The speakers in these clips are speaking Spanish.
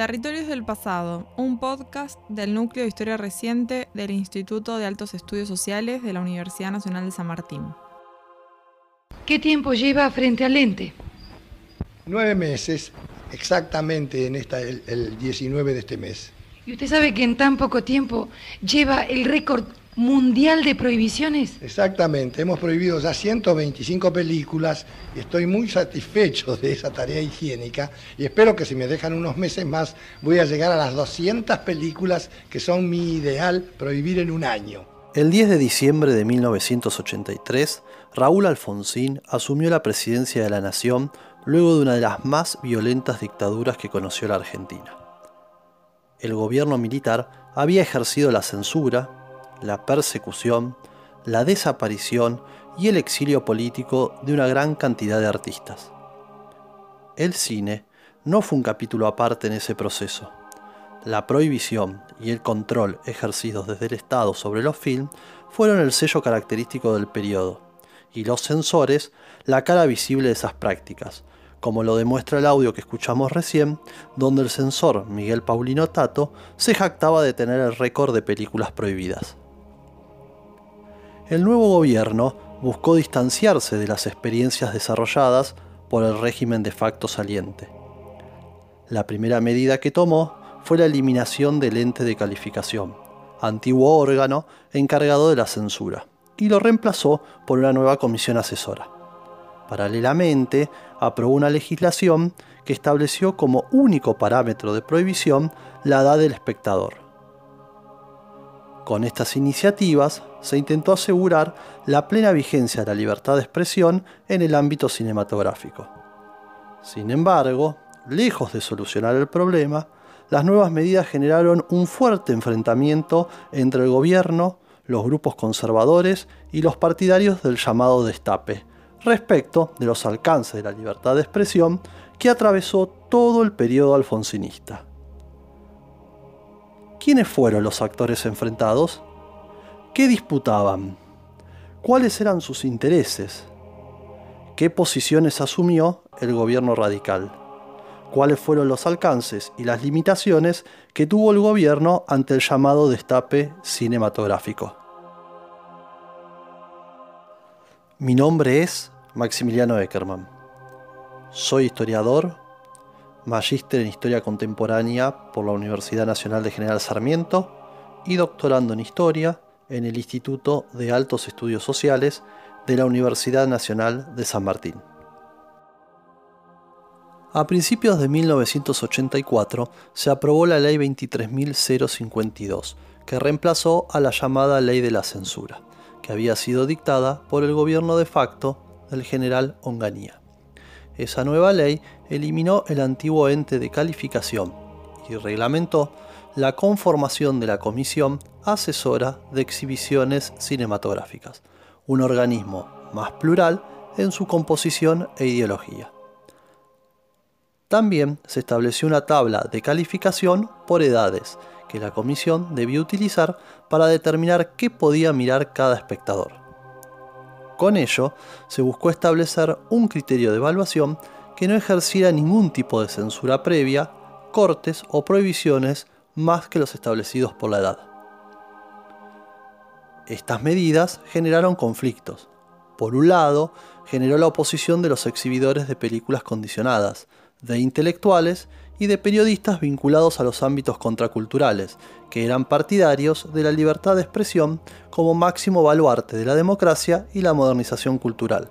Territorios del Pasado, un podcast del Núcleo de Historia Reciente del Instituto de Altos Estudios Sociales de la Universidad Nacional de San Martín. ¿Qué tiempo lleva frente al lente? Nueve meses, exactamente en esta, el, el 19 de este mes. ¿Y usted sabe que en tan poco tiempo lleva el récord mundial de prohibiciones? Exactamente, hemos prohibido ya 125 películas y estoy muy satisfecho de esa tarea higiénica y espero que si me dejan unos meses más voy a llegar a las 200 películas que son mi ideal prohibir en un año. El 10 de diciembre de 1983, Raúl Alfonsín asumió la presidencia de la Nación luego de una de las más violentas dictaduras que conoció la Argentina. El gobierno militar había ejercido la censura, la persecución, la desaparición y el exilio político de una gran cantidad de artistas. El cine no fue un capítulo aparte en ese proceso. La prohibición y el control ejercidos desde el Estado sobre los films fueron el sello característico del periodo, y los censores la cara visible de esas prácticas, como lo demuestra el audio que escuchamos recién, donde el censor Miguel Paulino Tato se jactaba de tener el récord de películas prohibidas el nuevo gobierno buscó distanciarse de las experiencias desarrolladas por el régimen de facto saliente. La primera medida que tomó fue la eliminación del ente de calificación, antiguo órgano encargado de la censura, y lo reemplazó por una nueva comisión asesora. Paralelamente, aprobó una legislación que estableció como único parámetro de prohibición la edad del espectador. Con estas iniciativas se intentó asegurar la plena vigencia de la libertad de expresión en el ámbito cinematográfico. Sin embargo, lejos de solucionar el problema, las nuevas medidas generaron un fuerte enfrentamiento entre el gobierno, los grupos conservadores y los partidarios del llamado destape, respecto de los alcances de la libertad de expresión que atravesó todo el periodo alfonsinista. ¿Quiénes fueron los actores enfrentados? ¿Qué disputaban? ¿Cuáles eran sus intereses? ¿Qué posiciones asumió el gobierno radical? ¿Cuáles fueron los alcances y las limitaciones que tuvo el gobierno ante el llamado destape cinematográfico? Mi nombre es Maximiliano Eckerman. Soy historiador, magíster en Historia Contemporánea por la Universidad Nacional de General Sarmiento y doctorando en Historia en el Instituto de Altos Estudios Sociales de la Universidad Nacional de San Martín. A principios de 1984 se aprobó la Ley 23.052, que reemplazó a la llamada Ley de la Censura, que había sido dictada por el gobierno de facto del general Onganía. Esa nueva ley eliminó el antiguo ente de calificación y reglamentó la conformación de la Comisión Asesora de Exhibiciones Cinematográficas, un organismo más plural en su composición e ideología. También se estableció una tabla de calificación por edades que la comisión debía utilizar para determinar qué podía mirar cada espectador. Con ello, se buscó establecer un criterio de evaluación que no ejerciera ningún tipo de censura previa, cortes o prohibiciones más que los establecidos por la edad. Estas medidas generaron conflictos. Por un lado, generó la oposición de los exhibidores de películas condicionadas, de intelectuales y de periodistas vinculados a los ámbitos contraculturales, que eran partidarios de la libertad de expresión como máximo baluarte de la democracia y la modernización cultural,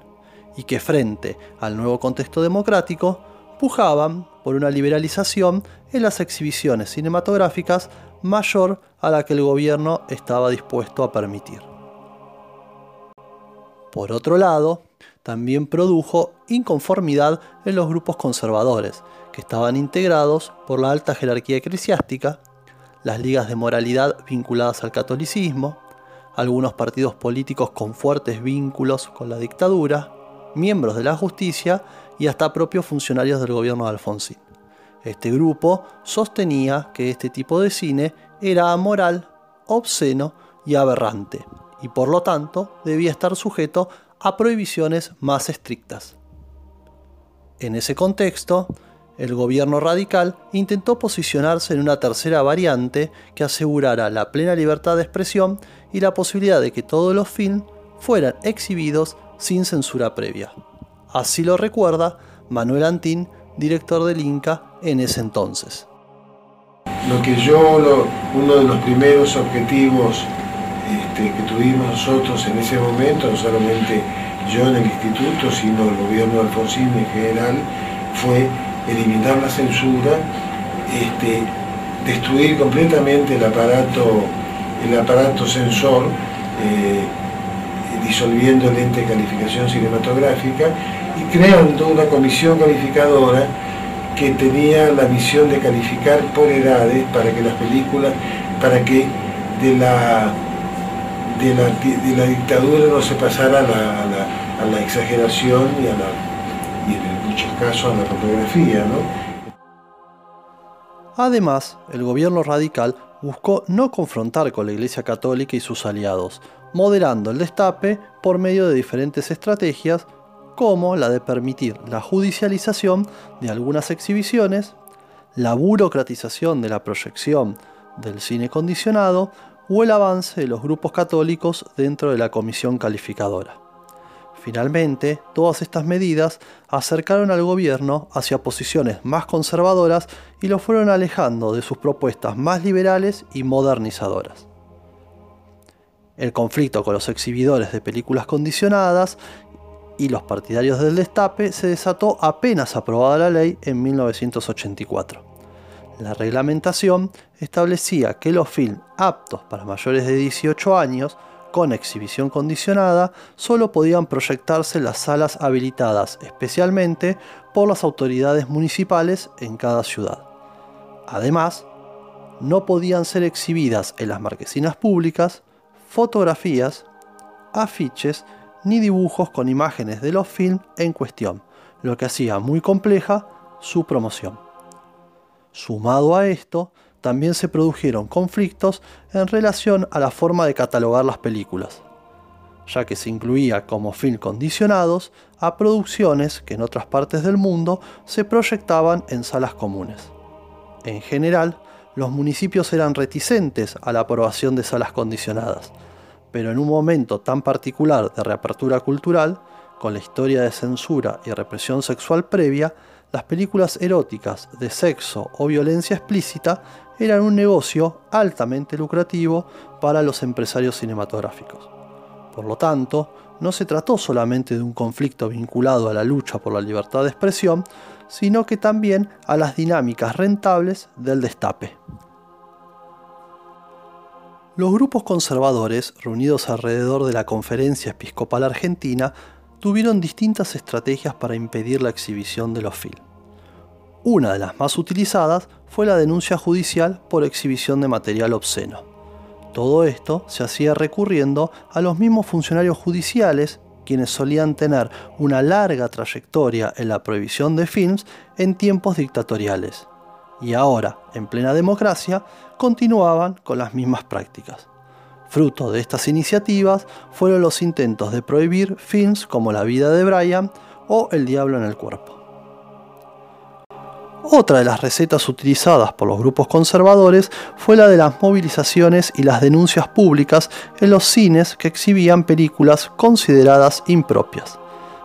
y que frente al nuevo contexto democrático pujaban por una liberalización en las exhibiciones cinematográficas mayor a la que el gobierno estaba dispuesto a permitir. Por otro lado, también produjo inconformidad en los grupos conservadores, que estaban integrados por la alta jerarquía eclesiástica, las ligas de moralidad vinculadas al catolicismo, algunos partidos políticos con fuertes vínculos con la dictadura, miembros de la justicia y hasta propios funcionarios del gobierno de Alfonsín. Este grupo sostenía que este tipo de cine era amoral, obsceno y aberrante, y por lo tanto debía estar sujeto a prohibiciones más estrictas. En ese contexto, el gobierno radical intentó posicionarse en una tercera variante que asegurara la plena libertad de expresión y la posibilidad de que todos los films fueran exhibidos sin censura previa. Así lo recuerda Manuel Antín, director del Inca en ese entonces. Lo que yo, uno de los primeros objetivos este, que tuvimos nosotros en ese momento, no solamente yo en el instituto, sino el gobierno de Alfonsín en general, fue eliminar la censura, este, destruir completamente el aparato, el aparato censor, eh, disolviendo el ente de calificación cinematográfica y creando una comisión calificadora que tenía la misión de calificar por edades para que las películas, para que de la, de la, dictadura no se pasara a la, a la exageración y a la y en muchos casos a la fotografía. Además, el gobierno radical buscó no confrontar con la Iglesia Católica y sus aliados, moderando el destape por medio de diferentes estrategias como la de permitir la judicialización de algunas exhibiciones, la burocratización de la proyección del cine condicionado o el avance de los grupos católicos dentro de la comisión calificadora. Finalmente, todas estas medidas acercaron al gobierno hacia posiciones más conservadoras y lo fueron alejando de sus propuestas más liberales y modernizadoras. El conflicto con los exhibidores de películas condicionadas y los partidarios del destape se desató apenas aprobada la ley en 1984. La reglamentación establecía que los films aptos para mayores de 18 años con exhibición condicionada solo podían proyectarse en las salas habilitadas especialmente por las autoridades municipales en cada ciudad. Además, no podían ser exhibidas en las marquesinas públicas fotografías, afiches ni dibujos con imágenes de los films en cuestión, lo que hacía muy compleja su promoción. Sumado a esto, también se produjeron conflictos en relación a la forma de catalogar las películas, ya que se incluía como film condicionados a producciones que en otras partes del mundo se proyectaban en salas comunes. En general, los municipios eran reticentes a la aprobación de salas condicionadas, pero en un momento tan particular de reapertura cultural, con la historia de censura y represión sexual previa, las películas eróticas de sexo o violencia explícita eran un negocio altamente lucrativo para los empresarios cinematográficos. Por lo tanto, no se trató solamente de un conflicto vinculado a la lucha por la libertad de expresión, sino que también a las dinámicas rentables del destape. Los grupos conservadores, reunidos alrededor de la Conferencia Episcopal Argentina, tuvieron distintas estrategias para impedir la exhibición de los films. Una de las más utilizadas fue la denuncia judicial por exhibición de material obsceno. Todo esto se hacía recurriendo a los mismos funcionarios judiciales quienes solían tener una larga trayectoria en la prohibición de films en tiempos dictatoriales. Y ahora, en plena democracia, continuaban con las mismas prácticas. Fruto de estas iniciativas fueron los intentos de prohibir films como La vida de Brian o El diablo en el cuerpo. Otra de las recetas utilizadas por los grupos conservadores fue la de las movilizaciones y las denuncias públicas en los cines que exhibían películas consideradas impropias.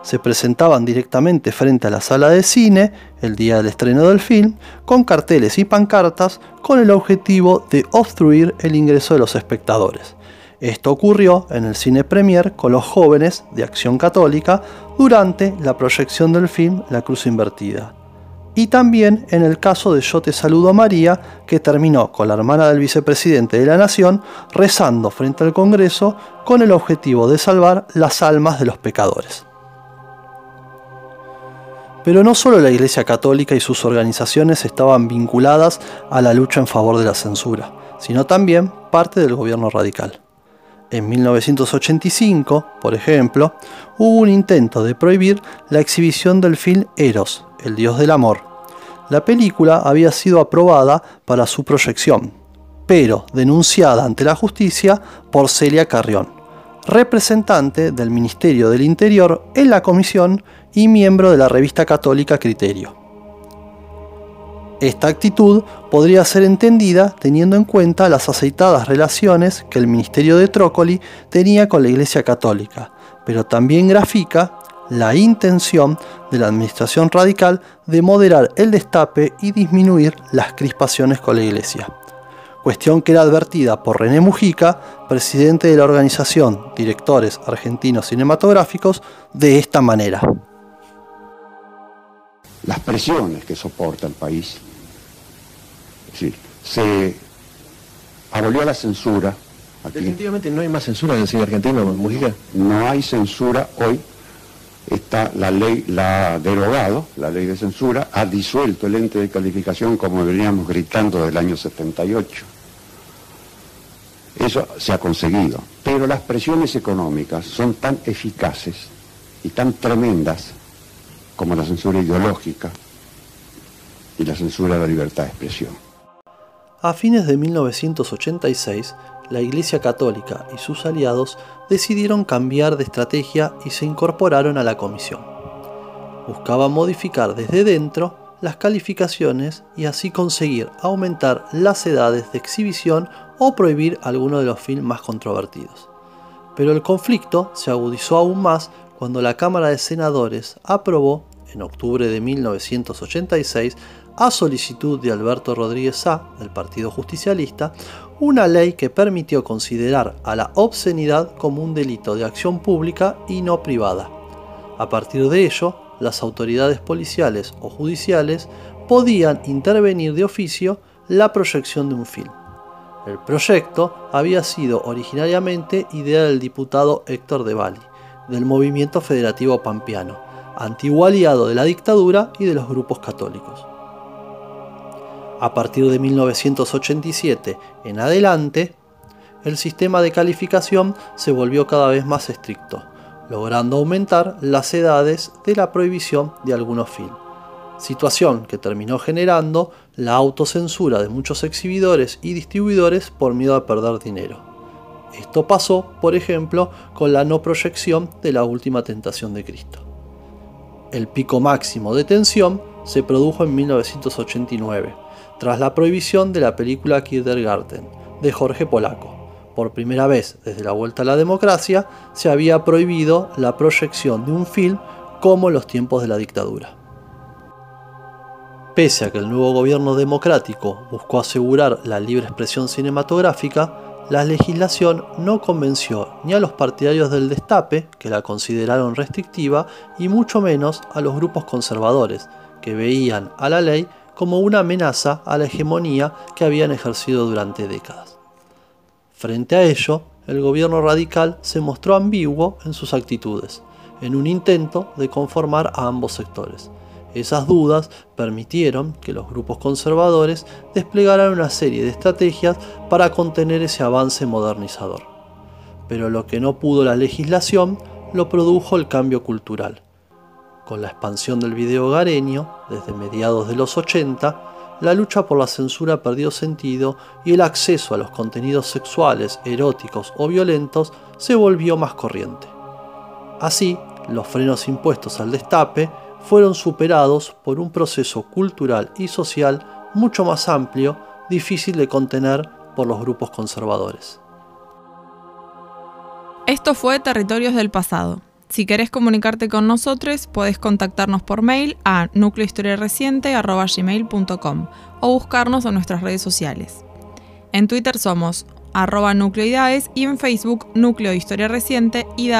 Se presentaban directamente frente a la sala de cine el día del estreno del film con carteles y pancartas con el objetivo de obstruir el ingreso de los espectadores. Esto ocurrió en el cine premier con los jóvenes de Acción Católica durante la proyección del film La Cruz Invertida y también en el caso de Yo te saludo María, que terminó con la hermana del vicepresidente de la Nación rezando frente al Congreso con el objetivo de salvar las almas de los pecadores. Pero no solo la Iglesia Católica y sus organizaciones estaban vinculadas a la lucha en favor de la censura, sino también parte del gobierno radical. En 1985, por ejemplo, hubo un intento de prohibir la exhibición del film Eros, el dios del amor. La película había sido aprobada para su proyección, pero denunciada ante la justicia por Celia Carrión, representante del Ministerio del Interior en la comisión y miembro de la revista católica Criterio. Esta actitud podría ser entendida teniendo en cuenta las aceitadas relaciones que el ministerio de Trócoli tenía con la Iglesia Católica, pero también grafica la intención de la administración radical de moderar el destape y disminuir las crispaciones con la Iglesia cuestión que era advertida por René Mujica, presidente de la organización Directores Argentinos Cinematográficos, de esta manera. Las presiones que soporta el país, es decir, se abolió la censura. Definitivamente no hay más censura en el cine argentino, Mujica. No hay censura hoy. Está la ley, la ha derogado, la ley de censura, ha disuelto el ente de calificación como veníamos gritando del año 78 eso se ha conseguido. Pero las presiones económicas son tan eficaces y tan tremendas como la censura ideológica y la censura de la libertad de expresión. A fines de 1986, la Iglesia Católica y sus aliados decidieron cambiar de estrategia y se incorporaron a la comisión. Buscaban modificar desde dentro las calificaciones y así conseguir aumentar las edades de exhibición o prohibir algunos de los films más controvertidos. Pero el conflicto se agudizó aún más cuando la Cámara de Senadores aprobó, en octubre de 1986, a solicitud de Alberto Rodríguez Sá, del Partido Justicialista, una ley que permitió considerar a la obscenidad como un delito de acción pública y no privada. A partir de ello, las autoridades policiales o judiciales podían intervenir de oficio la proyección de un film. El proyecto había sido originariamente idea del diputado Héctor de Bali, del movimiento federativo pampeano, antiguo aliado de la dictadura y de los grupos católicos. A partir de 1987 en adelante, el sistema de calificación se volvió cada vez más estricto, logrando aumentar las edades de la prohibición de algunos films situación que terminó generando la autocensura de muchos exhibidores y distribuidores por miedo a perder dinero. Esto pasó, por ejemplo, con la no proyección de la última tentación de Cristo. El pico máximo de tensión se produjo en 1989, tras la prohibición de la película Kindergarten, de Jorge Polaco. Por primera vez desde la vuelta a la democracia, se había prohibido la proyección de un film como en los tiempos de la dictadura. Pese a que el nuevo gobierno democrático buscó asegurar la libre expresión cinematográfica, la legislación no convenció ni a los partidarios del destape, que la consideraron restrictiva, y mucho menos a los grupos conservadores, que veían a la ley como una amenaza a la hegemonía que habían ejercido durante décadas. Frente a ello, el gobierno radical se mostró ambiguo en sus actitudes, en un intento de conformar a ambos sectores esas dudas permitieron que los grupos conservadores desplegaran una serie de estrategias para contener ese avance modernizador. Pero lo que no pudo la legislación lo produjo el cambio cultural. Con la expansión del video hogareño, desde mediados de los 80, la lucha por la censura perdió sentido y el acceso a los contenidos sexuales, eróticos o violentos se volvió más corriente. Así, los frenos impuestos al destape fueron superados por un proceso cultural y social mucho más amplio, difícil de contener por los grupos conservadores. Esto fue Territorios del Pasado. Si querés comunicarte con nosotros, puedes contactarnos por mail a nucleohistoriareciente.com o buscarnos en nuestras redes sociales. En Twitter somos arroba y en Facebook Núcleo Historia Reciente y.